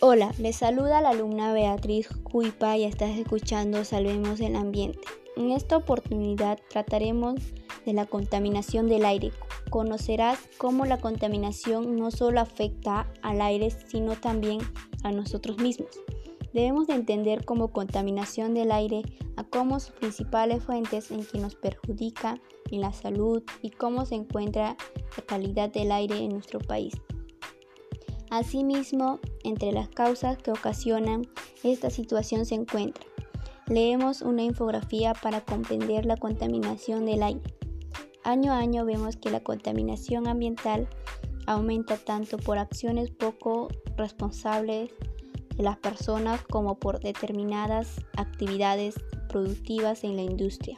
Hola, les saluda la alumna Beatriz Cuipa y estás escuchando Salvemos el Ambiente. En esta oportunidad trataremos de la contaminación del aire. Conocerás cómo la contaminación no solo afecta al aire, sino también a nosotros mismos. Debemos de entender como contaminación del aire a cómo sus principales fuentes en que nos perjudica en la salud y cómo se encuentra la calidad del aire en nuestro país. Asimismo, entre las causas que ocasionan esta situación se encuentra. Leemos una infografía para comprender la contaminación del aire. Año a año vemos que la contaminación ambiental aumenta tanto por acciones poco responsables de las personas como por determinadas actividades productivas en la industria.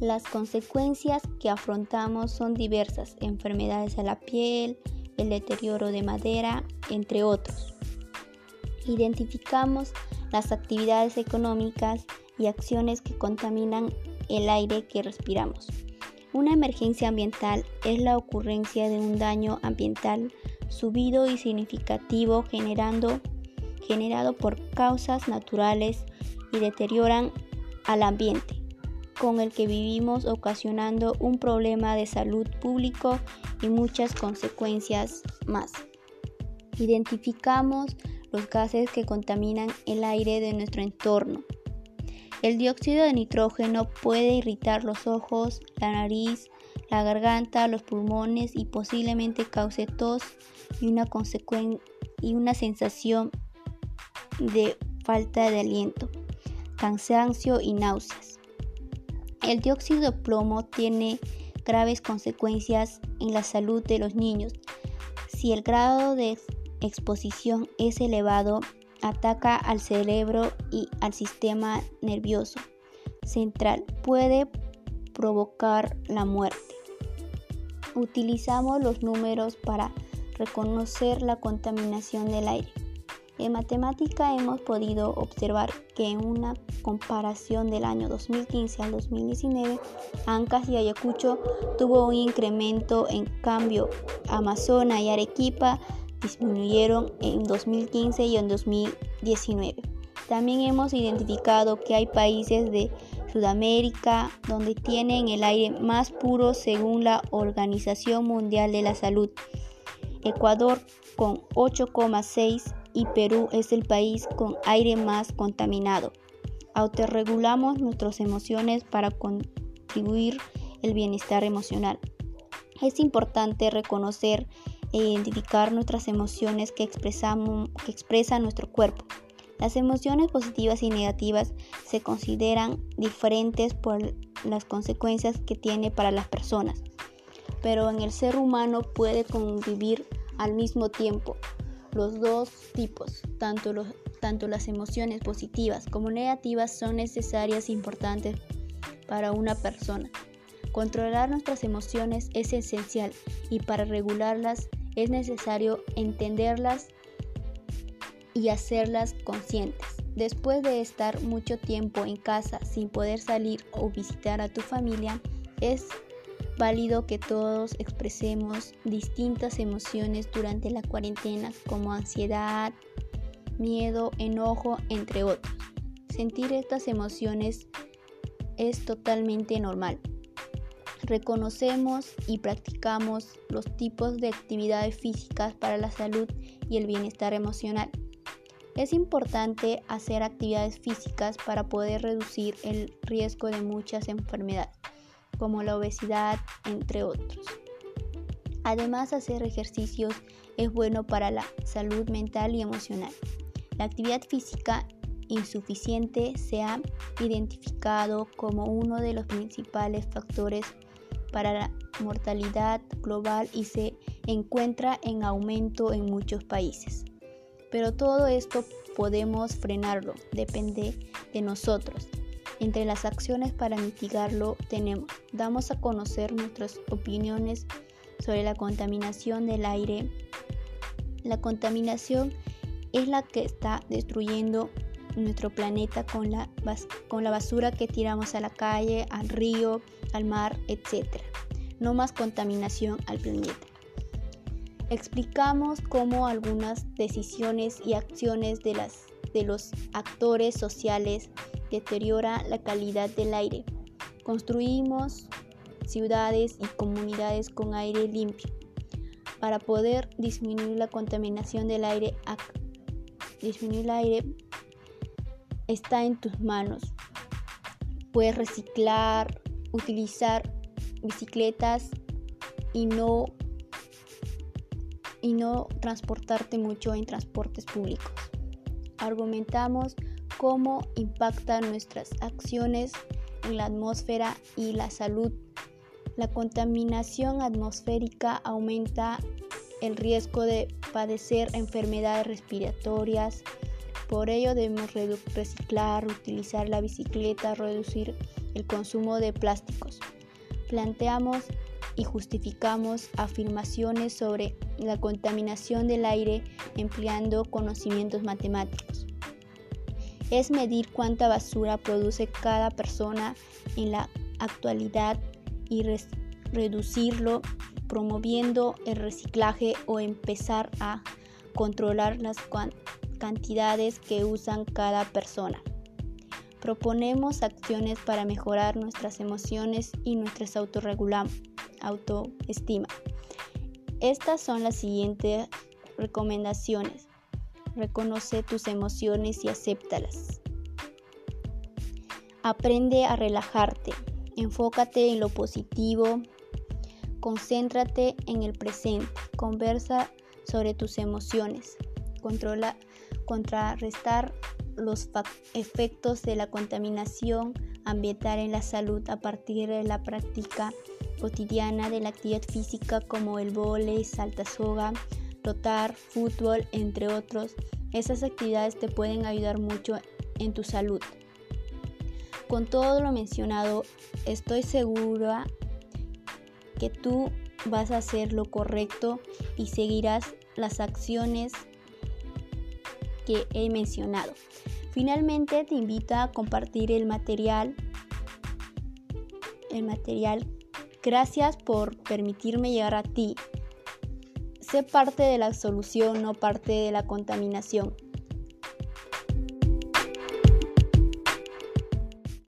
Las consecuencias que afrontamos son diversas, enfermedades a la piel, el deterioro de madera, entre otros. Identificamos las actividades económicas y acciones que contaminan el aire que respiramos. Una emergencia ambiental es la ocurrencia de un daño ambiental subido y significativo generando, generado por causas naturales y deterioran al ambiente con el que vivimos ocasionando un problema de salud público y muchas consecuencias más. Identificamos los gases que contaminan el aire de nuestro entorno. El dióxido de nitrógeno puede irritar los ojos, la nariz, la garganta, los pulmones y posiblemente cause tos y una, y una sensación de falta de aliento, cansancio y náuseas. El dióxido de plomo tiene graves consecuencias en la salud de los niños. Si el grado de exposición es elevado, ataca al cerebro y al sistema nervioso central. Puede provocar la muerte. Utilizamos los números para reconocer la contaminación del aire. En matemática hemos podido observar que en una comparación del año 2015 al 2019, Ancas y Ayacucho tuvo un incremento, en cambio Amazonas y Arequipa disminuyeron en 2015 y en 2019. También hemos identificado que hay países de Sudamérica donde tienen el aire más puro según la Organización Mundial de la Salud. Ecuador con 8,6 y Perú es el país con aire más contaminado. Autorregulamos nuestras emociones para contribuir el bienestar emocional. Es importante reconocer e identificar nuestras emociones que, expresamos, que expresa nuestro cuerpo. Las emociones positivas y negativas se consideran diferentes por las consecuencias que tiene para las personas, pero en el ser humano puede convivir al mismo tiempo los dos tipos, tanto, los, tanto las emociones positivas como negativas, son necesarias e importantes para una persona. Controlar nuestras emociones es esencial y para regularlas es necesario entenderlas y hacerlas conscientes. Después de estar mucho tiempo en casa sin poder salir o visitar a tu familia, es válido que todos expresemos distintas emociones durante la cuarentena como ansiedad, miedo, enojo, entre otros. Sentir estas emociones es totalmente normal. Reconocemos y practicamos los tipos de actividades físicas para la salud y el bienestar emocional. Es importante hacer actividades físicas para poder reducir el riesgo de muchas enfermedades como la obesidad, entre otros. Además, hacer ejercicios es bueno para la salud mental y emocional. La actividad física insuficiente se ha identificado como uno de los principales factores para la mortalidad global y se encuentra en aumento en muchos países. Pero todo esto podemos frenarlo, depende de nosotros. Entre las acciones para mitigarlo tenemos, damos a conocer nuestras opiniones sobre la contaminación del aire. La contaminación es la que está destruyendo nuestro planeta con la, con la basura que tiramos a la calle, al río, al mar, etc. No más contaminación al planeta. Explicamos cómo algunas decisiones y acciones de, las, de los actores sociales deterioran la calidad del aire. Construimos ciudades y comunidades con aire limpio para poder disminuir la contaminación del aire. Disminuir el aire está en tus manos. Puedes reciclar, utilizar bicicletas y no y no transportarte mucho en transportes públicos. Argumentamos cómo impactan nuestras acciones en la atmósfera y la salud. La contaminación atmosférica aumenta el riesgo de padecer enfermedades respiratorias. Por ello debemos reciclar, utilizar la bicicleta, reducir el consumo de plásticos. Planteamos y justificamos afirmaciones sobre la contaminación del aire empleando conocimientos matemáticos. Es medir cuánta basura produce cada persona en la actualidad y reducirlo promoviendo el reciclaje o empezar a controlar las cantidades que usan cada persona. Proponemos acciones para mejorar nuestras emociones y autorregulamos autoestima. Estas son las siguientes recomendaciones. Reconoce tus emociones y acéptalas. Aprende a relajarte. Enfócate en lo positivo. Concéntrate en el presente. Conversa sobre tus emociones. Controla, contrarrestar los efectos de la contaminación ambiental en la salud a partir de la práctica cotidiana de la actividad física como el vóley, salta soga, trotar, fútbol, entre otros. Esas actividades te pueden ayudar mucho en tu salud. Con todo lo mencionado, estoy segura que tú vas a hacer lo correcto y seguirás las acciones que he mencionado. Finalmente te invito a compartir el material el material Gracias por permitirme llegar a ti. Sé parte de la solución, no parte de la contaminación.